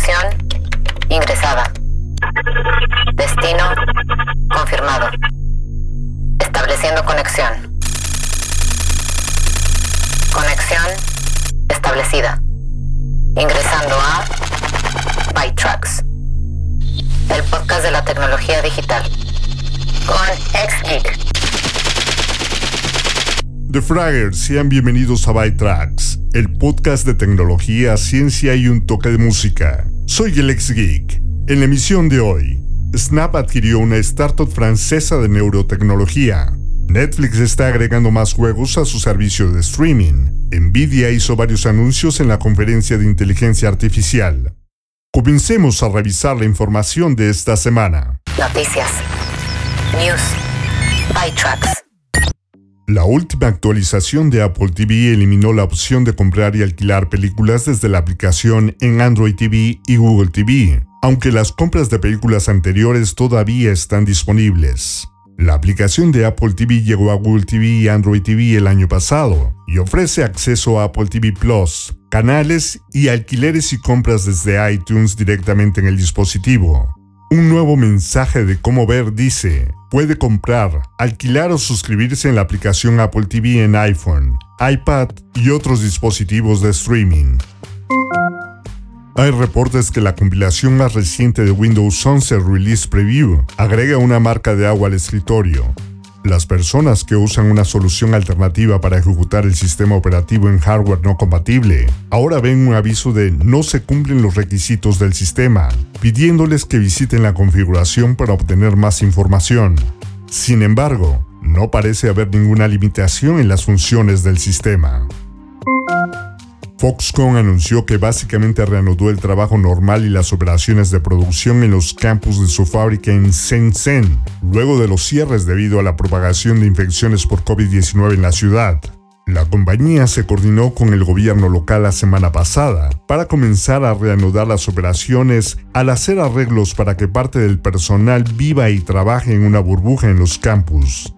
Conexión ingresada. Destino confirmado. Estableciendo conexión. Conexión establecida. Ingresando a ByTrax. El podcast de la tecnología digital. Con XGeek. The Fraggers, sean bienvenidos a ByTrax, el podcast de tecnología, ciencia y un toque de música. Soy el geek. En la emisión de hoy, Snap adquirió una startup francesa de neurotecnología. Netflix está agregando más juegos a su servicio de streaming. Nvidia hizo varios anuncios en la conferencia de inteligencia artificial. Comencemos a revisar la información de esta semana. Noticias. News. ByTrax. La última actualización de Apple TV eliminó la opción de comprar y alquilar películas desde la aplicación en Android TV y Google TV, aunque las compras de películas anteriores todavía están disponibles. La aplicación de Apple TV llegó a Google TV y Android TV el año pasado y ofrece acceso a Apple TV Plus, canales y alquileres y compras desde iTunes directamente en el dispositivo. Un nuevo mensaje de cómo ver dice, puede comprar, alquilar o suscribirse en la aplicación Apple TV en iPhone, iPad y otros dispositivos de streaming. Hay reportes que la compilación más reciente de Windows 11 Release Preview agrega una marca de agua al escritorio. Las personas que usan una solución alternativa para ejecutar el sistema operativo en hardware no compatible ahora ven un aviso de no se cumplen los requisitos del sistema, pidiéndoles que visiten la configuración para obtener más información. Sin embargo, no parece haber ninguna limitación en las funciones del sistema. Foxconn anunció que básicamente reanudó el trabajo normal y las operaciones de producción en los campus de su fábrica en Shenzhen, luego de los cierres debido a la propagación de infecciones por COVID-19 en la ciudad. La compañía se coordinó con el gobierno local la semana pasada para comenzar a reanudar las operaciones al hacer arreglos para que parte del personal viva y trabaje en una burbuja en los campus.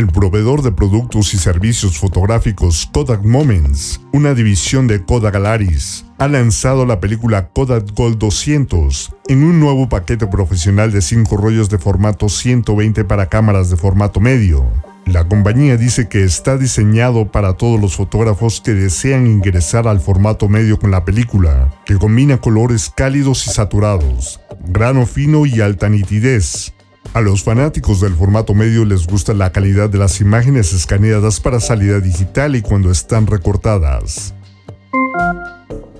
El proveedor de productos y servicios fotográficos Kodak Moments, una división de Kodak Alaris, ha lanzado la película Kodak Gold 200 en un nuevo paquete profesional de 5 rollos de formato 120 para cámaras de formato medio. La compañía dice que está diseñado para todos los fotógrafos que desean ingresar al formato medio con la película, que combina colores cálidos y saturados, grano fino y alta nitidez, a los fanáticos del formato medio les gusta la calidad de las imágenes escaneadas para salida digital y cuando están recortadas.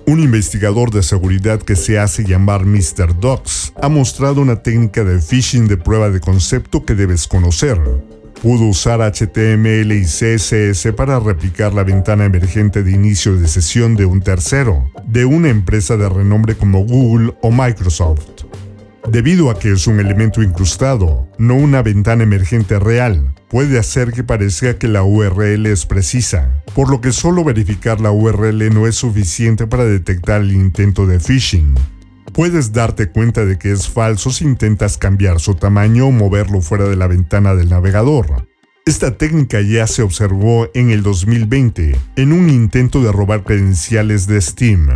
Un investigador de seguridad que se hace llamar Mr. Docs ha mostrado una técnica de phishing de prueba de concepto que debes conocer. Pudo usar HTML y CSS para replicar la ventana emergente de inicio de sesión de un tercero, de una empresa de renombre como Google o Microsoft. Debido a que es un elemento incrustado, no una ventana emergente real, puede hacer que parezca que la URL es precisa, por lo que solo verificar la URL no es suficiente para detectar el intento de phishing. Puedes darte cuenta de que es falso si intentas cambiar su tamaño o moverlo fuera de la ventana del navegador. Esta técnica ya se observó en el 2020 en un intento de robar credenciales de Steam.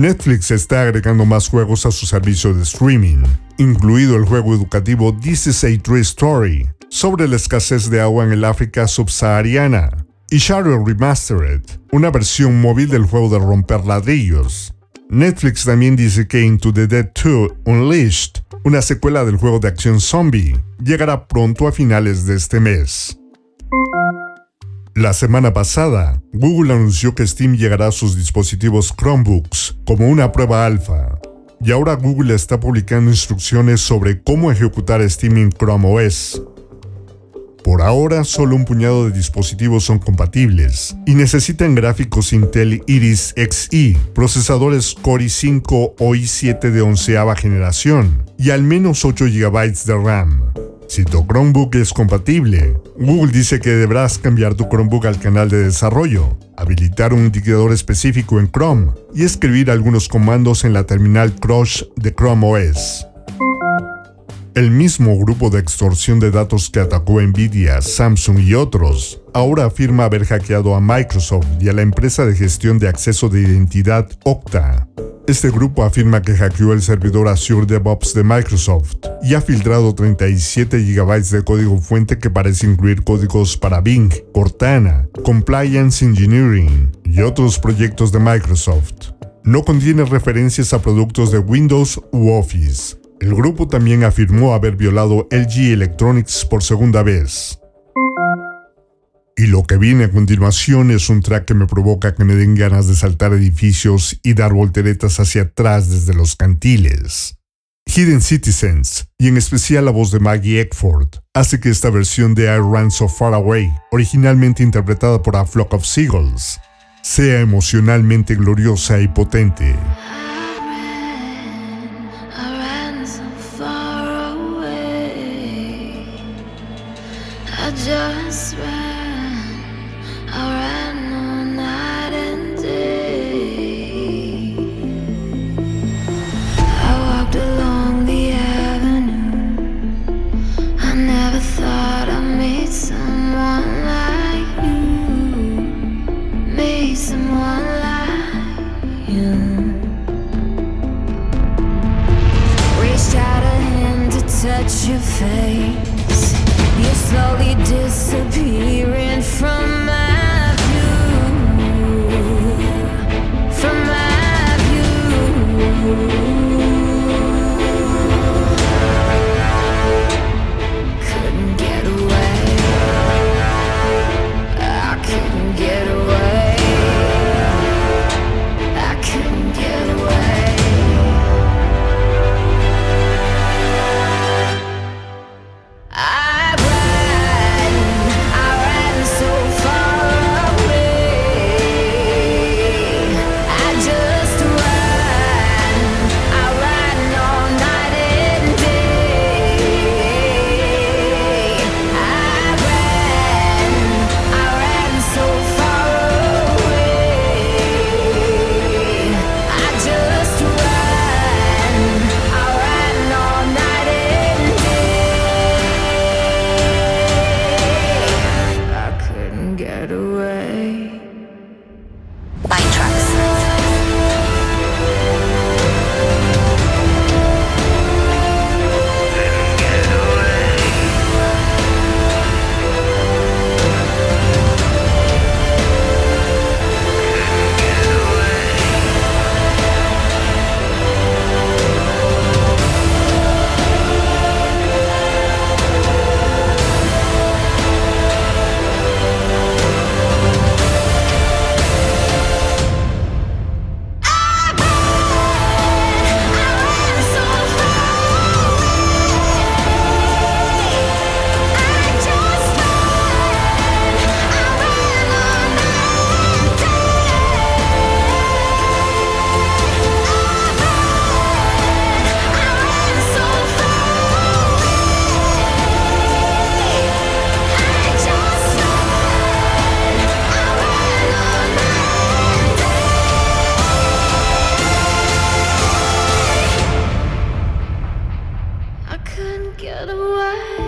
Netflix está agregando más juegos a su servicio de streaming, incluido el juego educativo This is a True Story, sobre la escasez de agua en el África subsahariana, y Shadow Remastered, una versión móvil del juego de romper ladrillos. Netflix también dice que Into the Dead 2 Unleashed, una secuela del juego de acción zombie, llegará pronto a finales de este mes. La semana pasada, Google anunció que Steam llegará a sus dispositivos Chromebooks como una prueba alfa. Y ahora Google está publicando instrucciones sobre cómo ejecutar Steam en Chrome OS. Por ahora, solo un puñado de dispositivos son compatibles y necesitan gráficos Intel Iris Xe, procesadores Core i5 o i7 de onceava generación y al menos 8 GB de RAM. Si tu Chromebook es compatible, Google dice que deberás cambiar tu Chromebook al canal de desarrollo, habilitar un indicador específico en Chrome y escribir algunos comandos en la terminal Crush de Chrome OS. El mismo grupo de extorsión de datos que atacó Nvidia, Samsung y otros, ahora afirma haber hackeado a Microsoft y a la empresa de gestión de acceso de identidad Okta. Este grupo afirma que hackeó el servidor Azure DevOps de Microsoft y ha filtrado 37 GB de código fuente que parece incluir códigos para Bing, Cortana, Compliance Engineering y otros proyectos de Microsoft. No contiene referencias a productos de Windows u Office. El grupo también afirmó haber violado LG Electronics por segunda vez. Y lo que viene a continuación es un track que me provoca que me den ganas de saltar edificios y dar volteretas hacia atrás desde los cantiles. Hidden Citizens, y en especial la voz de Maggie Eckford, hace que esta versión de I Ran So Far Away, originalmente interpretada por A Flock of Seagulls, sea emocionalmente gloriosa y potente. Just ran, I ran all night and day. I walked along the avenue. I never thought I'd meet someone like you, meet someone like you. Reached out a hand to touch your face You slowly to be away.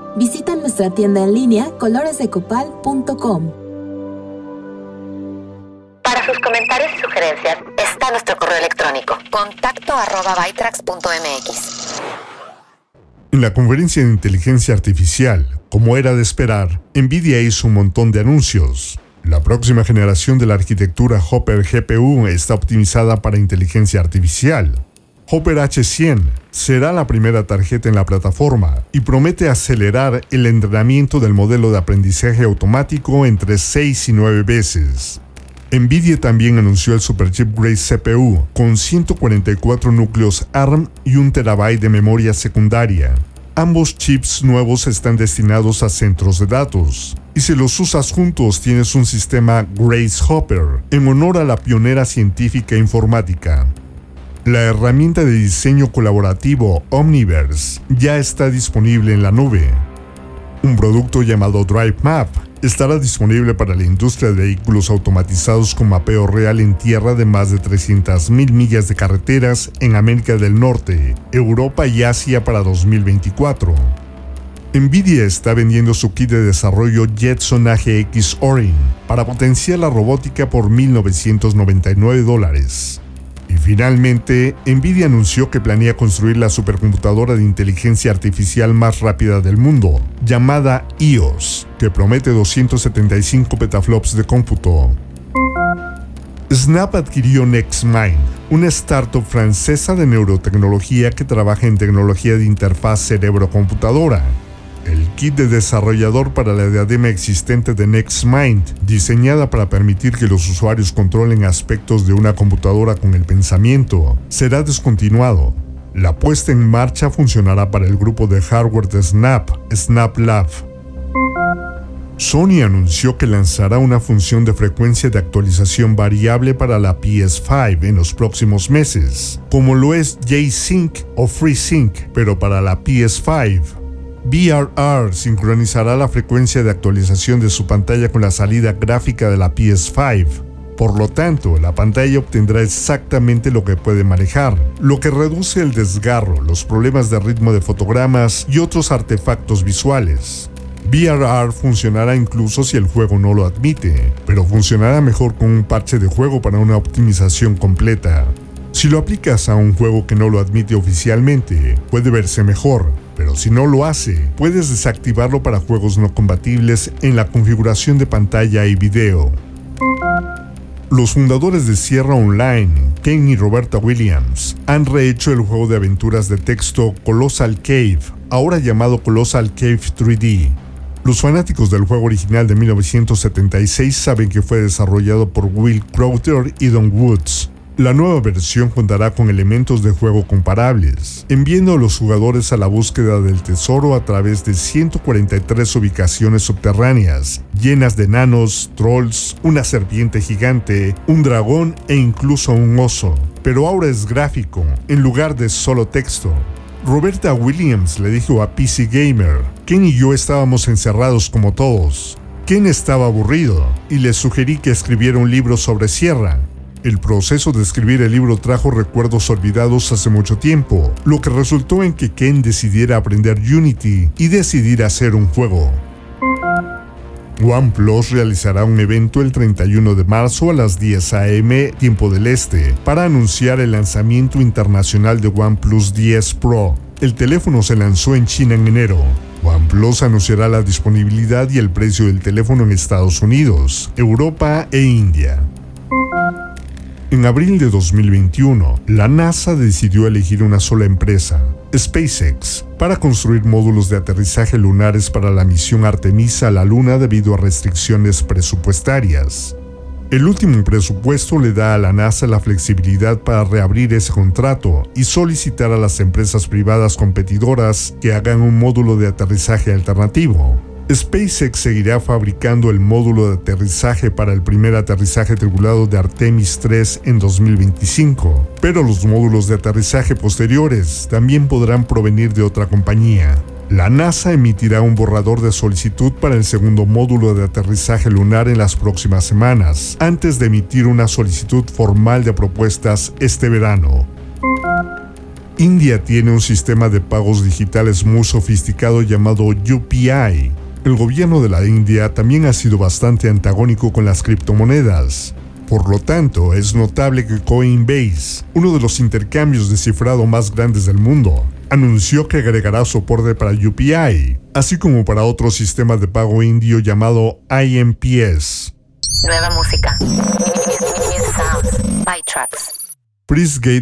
Visita nuestra tienda en línea coloresdecopal.com. Para sus comentarios y sugerencias está nuestro correo electrónico contacto arroba En la conferencia de inteligencia artificial, como era de esperar, Nvidia hizo un montón de anuncios. La próxima generación de la arquitectura Hopper GPU está optimizada para inteligencia artificial. Hopper H100 será la primera tarjeta en la plataforma y promete acelerar el entrenamiento del modelo de aprendizaje automático entre 6 y 9 veces. Nvidia también anunció el Superchip Grace CPU con 144 núcleos ARM y 1 TB de memoria secundaria. Ambos chips nuevos están destinados a centros de datos, y si los usas juntos tienes un sistema Grace Hopper, en honor a la pionera científica informática. La herramienta de diseño colaborativo Omniverse ya está disponible en la nube. Un producto llamado Drive Map estará disponible para la industria de vehículos automatizados con mapeo real en tierra de más de 300.000 millas de carreteras en América del Norte, Europa y Asia para 2024. Nvidia está vendiendo su kit de desarrollo Jetson AGX Orin para potenciar la robótica por 1.999 dólares. Finalmente, Nvidia anunció que planea construir la supercomputadora de inteligencia artificial más rápida del mundo, llamada EOS, que promete 275 petaflops de cómputo. Snap adquirió NextMind, una startup francesa de neurotecnología que trabaja en tecnología de interfaz cerebro-computadora kit de desarrollador para la diadema existente de NextMind, diseñada para permitir que los usuarios controlen aspectos de una computadora con el pensamiento, será descontinuado. La puesta en marcha funcionará para el grupo de hardware de Snap, Snap Lab. Sony anunció que lanzará una función de frecuencia de actualización variable para la PS5 en los próximos meses, como lo es J-Sync o FreeSync, pero para la PS5. VRR sincronizará la frecuencia de actualización de su pantalla con la salida gráfica de la PS5. Por lo tanto, la pantalla obtendrá exactamente lo que puede manejar, lo que reduce el desgarro, los problemas de ritmo de fotogramas y otros artefactos visuales. VRR funcionará incluso si el juego no lo admite, pero funcionará mejor con un parche de juego para una optimización completa. Si lo aplicas a un juego que no lo admite oficialmente, puede verse mejor, pero si no lo hace, puedes desactivarlo para juegos no compatibles en la configuración de pantalla y video. Los fundadores de Sierra Online, Ken y Roberta Williams, han rehecho el juego de aventuras de texto Colossal Cave, ahora llamado Colossal Cave 3D. Los fanáticos del juego original de 1976 saben que fue desarrollado por Will Crowther y Don Woods, la nueva versión contará con elementos de juego comparables, enviando a los jugadores a la búsqueda del tesoro a través de 143 ubicaciones subterráneas, llenas de nanos, trolls, una serpiente gigante, un dragón e incluso un oso. Pero ahora es gráfico, en lugar de solo texto. Roberta Williams le dijo a PC Gamer Ken y yo estábamos encerrados como todos. Ken estaba aburrido y le sugerí que escribiera un libro sobre Sierra. El proceso de escribir el libro trajo recuerdos olvidados hace mucho tiempo, lo que resultó en que Ken decidiera aprender Unity y decidir hacer un juego. OnePlus realizará un evento el 31 de marzo a las 10 a.m. tiempo del este para anunciar el lanzamiento internacional de OnePlus 10 Pro. El teléfono se lanzó en China en enero. OnePlus anunciará la disponibilidad y el precio del teléfono en Estados Unidos, Europa e India. En abril de 2021, la NASA decidió elegir una sola empresa, SpaceX, para construir módulos de aterrizaje lunares para la misión Artemisa a la Luna debido a restricciones presupuestarias. El último presupuesto le da a la NASA la flexibilidad para reabrir ese contrato y solicitar a las empresas privadas competidoras que hagan un módulo de aterrizaje alternativo. SpaceX seguirá fabricando el módulo de aterrizaje para el primer aterrizaje tripulado de Artemis 3 en 2025, pero los módulos de aterrizaje posteriores también podrán provenir de otra compañía. La NASA emitirá un borrador de solicitud para el segundo módulo de aterrizaje lunar en las próximas semanas, antes de emitir una solicitud formal de propuestas este verano. India tiene un sistema de pagos digitales muy sofisticado llamado UPI, el gobierno de la India también ha sido bastante antagónico con las criptomonedas. Por lo tanto, es notable que Coinbase, uno de los intercambios de cifrado más grandes del mundo, anunció que agregará soporte para UPI, así como para otro sistema de pago indio llamado IMPS. Nueva música.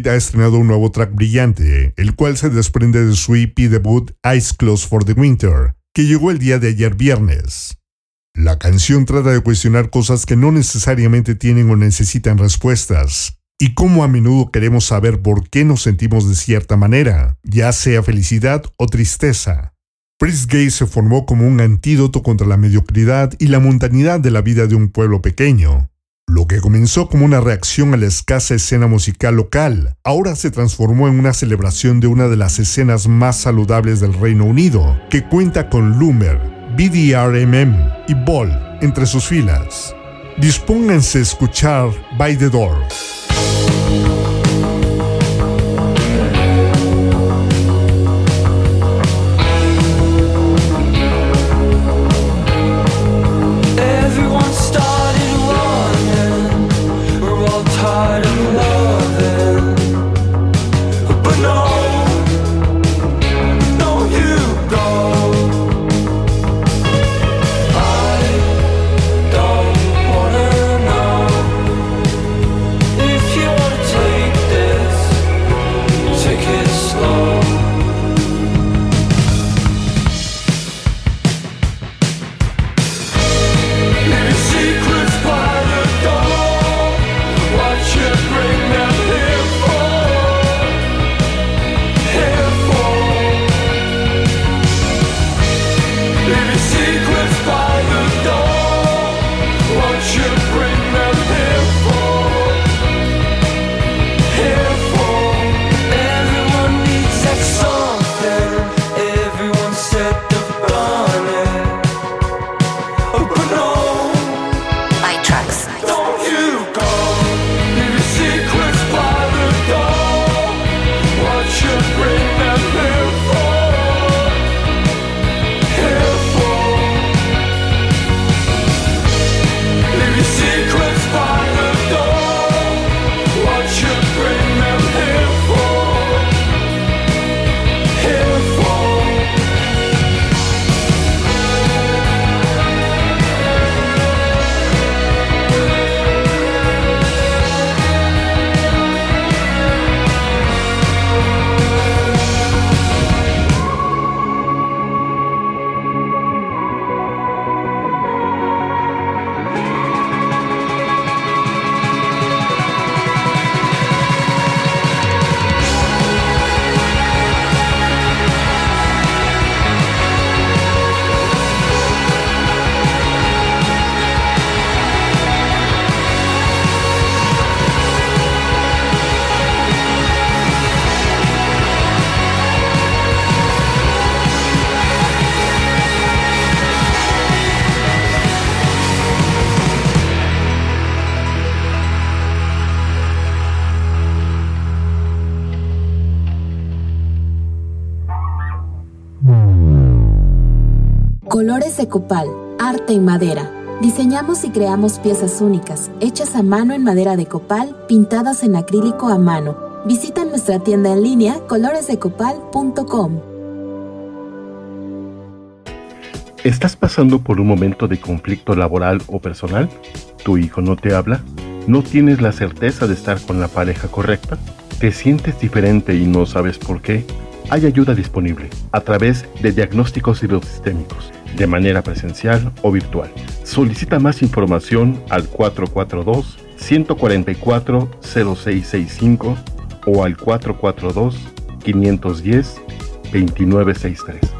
Ha estrenado un nuevo track brillante, el cual se desprende de su EP debut Eyes Closed for the Winter, que llegó el día de ayer viernes. La canción trata de cuestionar cosas que no necesariamente tienen o necesitan respuestas, y cómo a menudo queremos saber por qué nos sentimos de cierta manera, ya sea felicidad o tristeza. Prince Gay se formó como un antídoto contra la mediocridad y la mundanidad de la vida de un pueblo pequeño. Lo que comenzó como una reacción a la escasa escena musical local, ahora se transformó en una celebración de una de las escenas más saludables del Reino Unido, que cuenta con Loomer, BDRMM y Ball entre sus filas. Dispónganse a escuchar By the Door. Copal, arte en madera. Diseñamos y creamos piezas únicas, hechas a mano en madera de copal, pintadas en acrílico a mano. Visita nuestra tienda en línea coloresdecopal.com. ¿Estás pasando por un momento de conflicto laboral o personal? ¿Tu hijo no te habla? ¿No tienes la certeza de estar con la pareja correcta? ¿Te sientes diferente y no sabes por qué? Hay ayuda disponible a través de diagnósticos hidrosistémicos, de manera presencial o virtual. Solicita más información al 442-144-0665 o al 442-510-2963.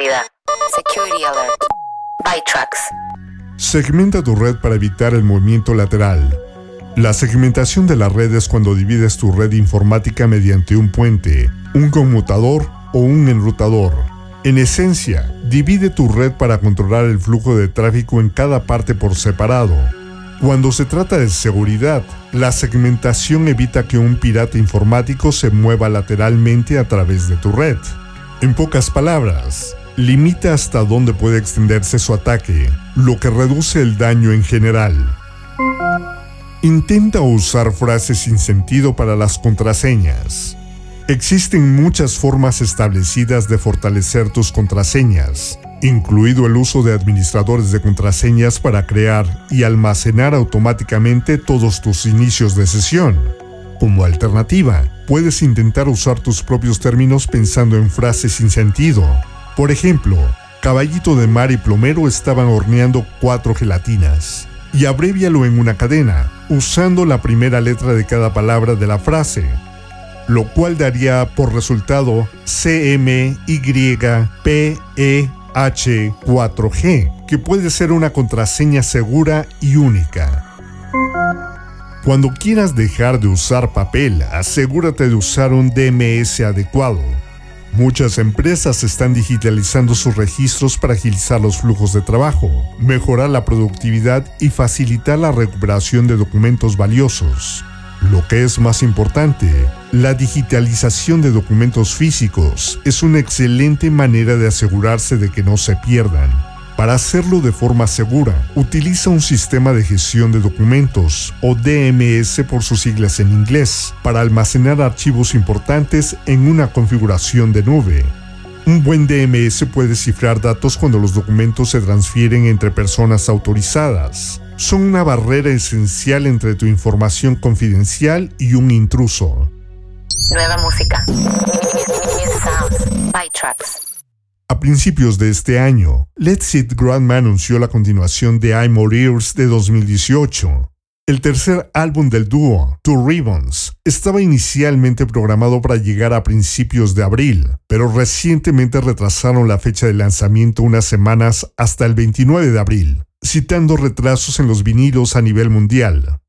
Seguridad. Alert. By. Segmenta tu red para evitar el movimiento lateral. La segmentación de la red es cuando divides tu red informática mediante un puente, un conmutador o un enrutador. En esencia, divide tu red para controlar el flujo de tráfico en cada parte por separado. Cuando se trata de seguridad, la segmentación evita que un pirata informático se mueva lateralmente a través de tu red. En pocas palabras, limita hasta dónde puede extenderse su ataque, lo que reduce el daño en general. Intenta usar frases sin sentido para las contraseñas. Existen muchas formas establecidas de fortalecer tus contraseñas, incluido el uso de administradores de contraseñas para crear y almacenar automáticamente todos tus inicios de sesión. Como alternativa, puedes intentar usar tus propios términos pensando en frases sin sentido. Por ejemplo, Caballito de Mar y Plomero estaban horneando cuatro gelatinas. Y abrévialo en una cadena, usando la primera letra de cada palabra de la frase, lo cual daría por resultado CMYPEH4G, que puede ser una contraseña segura y única. Cuando quieras dejar de usar papel, asegúrate de usar un DMS adecuado. Muchas empresas están digitalizando sus registros para agilizar los flujos de trabajo, mejorar la productividad y facilitar la recuperación de documentos valiosos. Lo que es más importante, la digitalización de documentos físicos es una excelente manera de asegurarse de que no se pierdan. Para hacerlo de forma segura, utiliza un sistema de gestión de documentos, o DMS por sus siglas en inglés, para almacenar archivos importantes en una configuración de nube. Un buen DMS puede cifrar datos cuando los documentos se transfieren entre personas autorizadas. Son una barrera esencial entre tu información confidencial y un intruso. Nueva música. By trucks. A principios de este año, Let's It Grandma anunció la continuación de I'm All Ears de 2018. El tercer álbum del dúo, Two Ribbons, estaba inicialmente programado para llegar a principios de abril, pero recientemente retrasaron la fecha de lanzamiento unas semanas hasta el 29 de abril, citando retrasos en los vinilos a nivel mundial.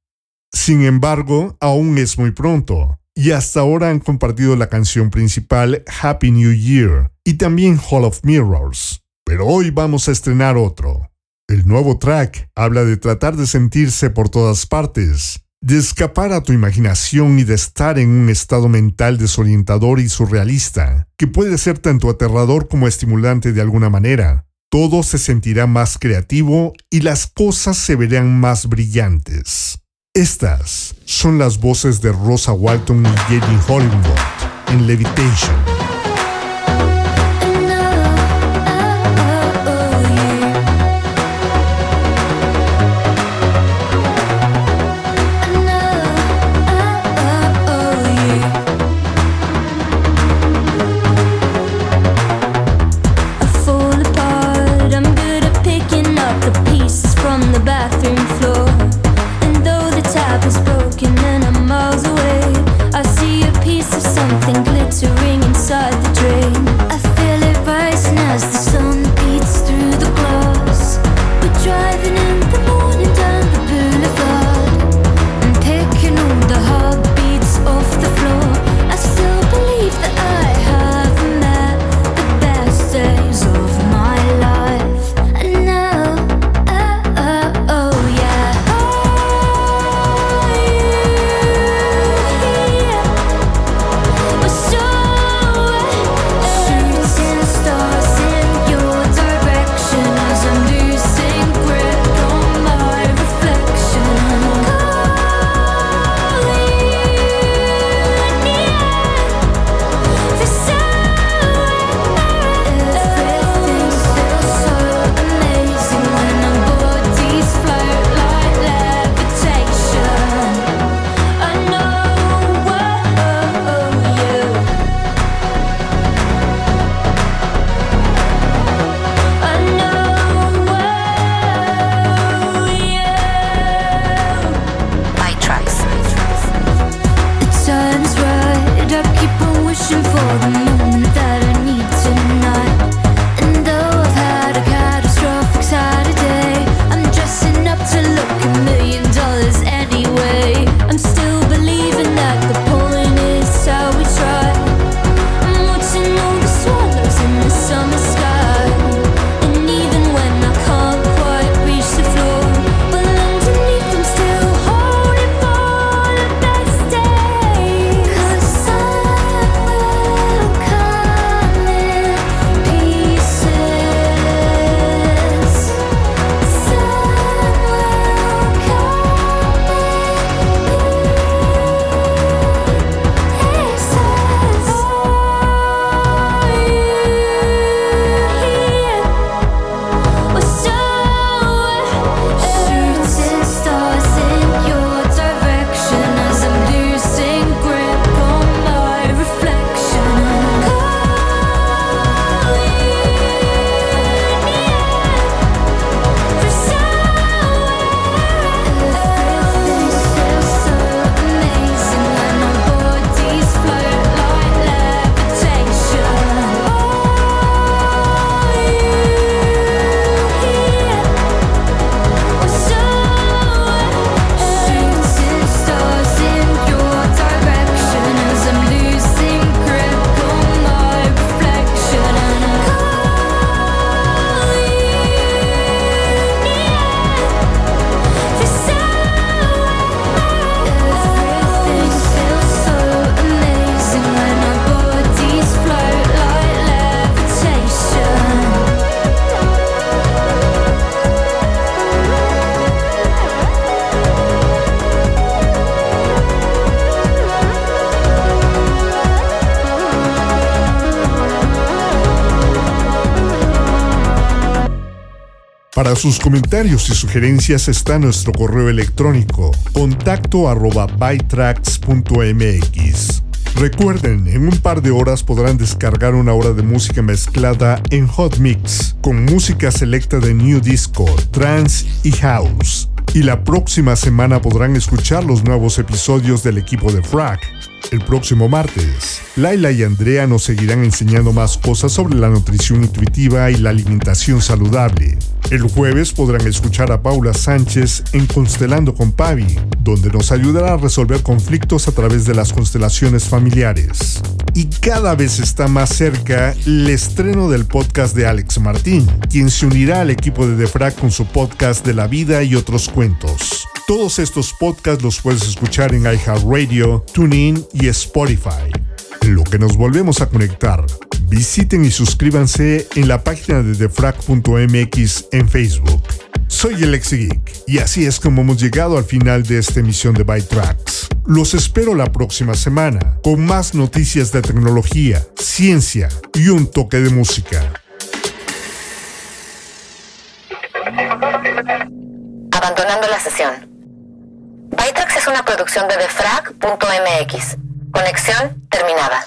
Sin embargo, aún es muy pronto, y hasta ahora han compartido la canción principal Happy New Year y también Hall of Mirrors. Pero hoy vamos a estrenar otro. El nuevo track habla de tratar de sentirse por todas partes, de escapar a tu imaginación y de estar en un estado mental desorientador y surrealista, que puede ser tanto aterrador como estimulante de alguna manera. Todo se sentirá más creativo y las cosas se verán más brillantes. Estas son las voces de Rosa Walton y Jenny Hollywood en Levitation. Para sus comentarios y sugerencias está nuestro correo electrónico contacto arroba bytracks.mx. Recuerden, en un par de horas podrán descargar una hora de música mezclada en Hot Mix, con música selecta de New Disco, Trance y House. Y la próxima semana podrán escuchar los nuevos episodios del equipo de Frag el próximo martes. Laila y Andrea nos seguirán enseñando más cosas sobre la nutrición intuitiva y la alimentación saludable. El jueves podrán escuchar a Paula Sánchez en Constelando con Pavi, donde nos ayudará a resolver conflictos a través de las constelaciones familiares. y cada vez está más cerca el estreno del podcast de Alex Martín, quien se unirá al equipo de Defrag con su podcast de la vida y otros cuentos. Todos estos podcasts los puedes escuchar en iHeartRadio, TuneIn y Spotify. Lo que nos volvemos a conectar, visiten y suscríbanse en la página de defrag.mx en Facebook. Soy el Geek y así es como hemos llegado al final de esta emisión de Byte Tracks. Los espero la próxima semana con más noticias de tecnología, ciencia y un toque de música. Abandonando la sesión. Bytrax es una producción de defrag.mx. Conexión terminada.